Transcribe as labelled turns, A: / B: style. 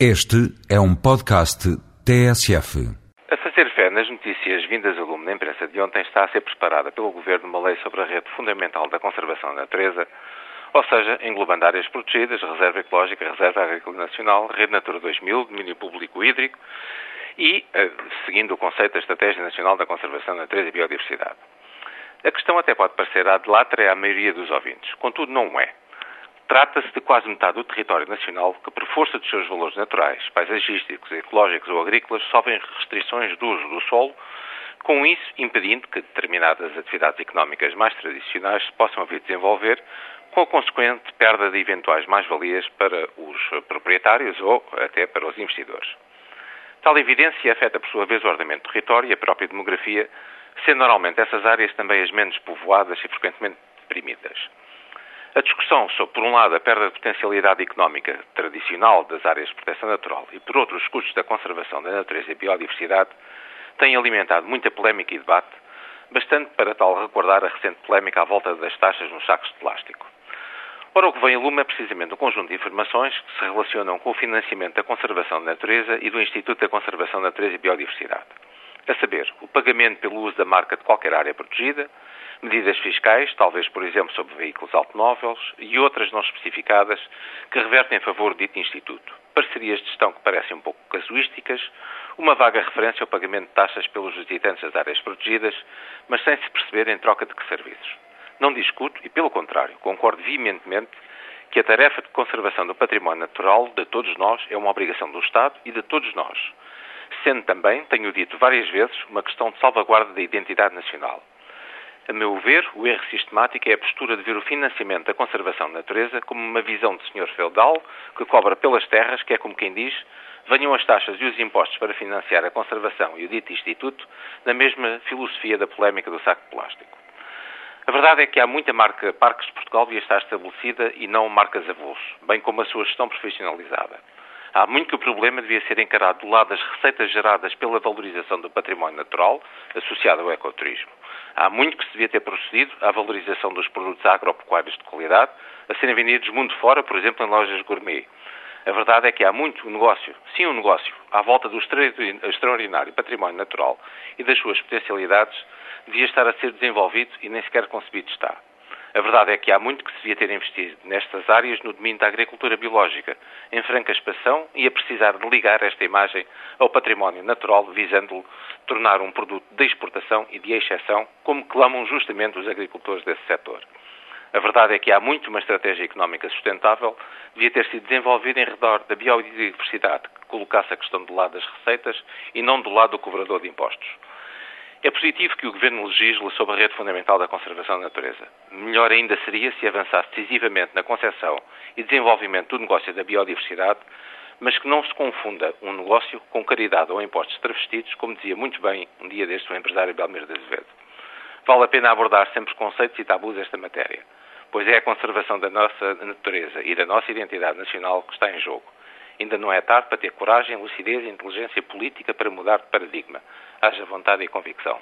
A: Este é um podcast TSF.
B: A fazer fé nas notícias vindas a lume na imprensa de ontem está a ser preparada pelo Governo uma lei sobre a rede fundamental da conservação da natureza, ou seja, englobando áreas protegidas, reserva ecológica, reserva agrícola nacional, rede Natura 2000, domínio público hídrico e, eh, seguindo o conceito da Estratégia Nacional da Conservação da Natureza e Biodiversidade. A questão até pode parecer adlátere à maioria dos ouvintes, contudo não é. Trata-se de quase metade do território nacional que, por força dos seus valores naturais, paisagísticos, ecológicos ou agrícolas, sofrem restrições do uso do solo, com isso impedindo que determinadas atividades económicas mais tradicionais se possam vir desenvolver, com a consequente perda de eventuais mais-valias para os proprietários ou até para os investidores. Tal evidência afeta, por sua vez, o ordenamento do território e a própria demografia, sendo normalmente essas áreas também as menos povoadas e frequentemente deprimidas. A discussão sobre, por um lado, a perda de potencialidade económica tradicional das áreas de proteção natural e, por outro, os custos da conservação da natureza e biodiversidade tem alimentado muita polémica e debate, bastante para tal recordar a recente polémica à volta das taxas nos sacos de plástico. Ora, o que vem a lume é precisamente um conjunto de informações que se relacionam com o financiamento da conservação da natureza e do Instituto da Conservação da Natureza e Biodiversidade. A saber, o pagamento pelo uso da marca de qualquer área protegida, medidas fiscais, talvez, por exemplo, sobre veículos automóveis e outras não especificadas, que revertem em favor do dito Instituto. Parcerias de gestão que parecem um pouco casuísticas, uma vaga referência ao pagamento de taxas pelos visitantes das áreas protegidas, mas sem se perceber em troca de que serviços. Não discuto e, pelo contrário, concordo veementemente que a tarefa de conservação do património natural de todos nós é uma obrigação do Estado e de todos nós, sendo também, tenho dito várias vezes, uma questão de salvaguarda da identidade nacional. A meu ver, o erro sistemático é a postura de ver o financiamento da conservação da natureza como uma visão de senhor feudal que cobra pelas terras, que é como quem diz, venham as taxas e os impostos para financiar a conservação e o dito Instituto, na mesma filosofia da polémica do saco de plástico. A verdade é que há muita marca Parques de Portugal devia estar estabelecida e não marcas avulso, bem como a sua gestão profissionalizada. Há muito que o problema devia ser encarado do lado das receitas geradas pela valorização do património natural associado ao ecoturismo. Há muito que se devia ter procedido à valorização dos produtos agropecuários de qualidade a serem vendidos mundo fora, por exemplo, em lojas gourmet. A verdade é que há muito negócio, sim um negócio, à volta do extraordinário património natural e das suas potencialidades, devia estar a ser desenvolvido e nem sequer concebido está. A verdade é que há muito que se devia ter investido nestas áreas no domínio da agricultura biológica, em franca expansão e a precisar de ligar esta imagem ao património natural, visando-o tornar um produto de exportação e de exceção, como clamam justamente os agricultores desse setor. A verdade é que há muito uma estratégia económica sustentável devia ter sido desenvolvida em redor da biodiversidade, que colocasse a questão do lado das receitas e não do lado do cobrador de impostos. É positivo que o Governo legisle sobre a rede fundamental da conservação da natureza. Melhor ainda seria se avançasse decisivamente na concepção e desenvolvimento do negócio da biodiversidade, mas que não se confunda um negócio com caridade ou impostos travestidos, como dizia muito bem um dia deste o empresário Belmiro de Azevedo. Vale a pena abordar sempre os conceitos e tabus desta matéria, pois é a conservação da nossa natureza e da nossa identidade nacional que está em jogo. Ainda não é tarde para ter coragem, lucidez e inteligência política para mudar de paradigma. Haja vontade e convicção.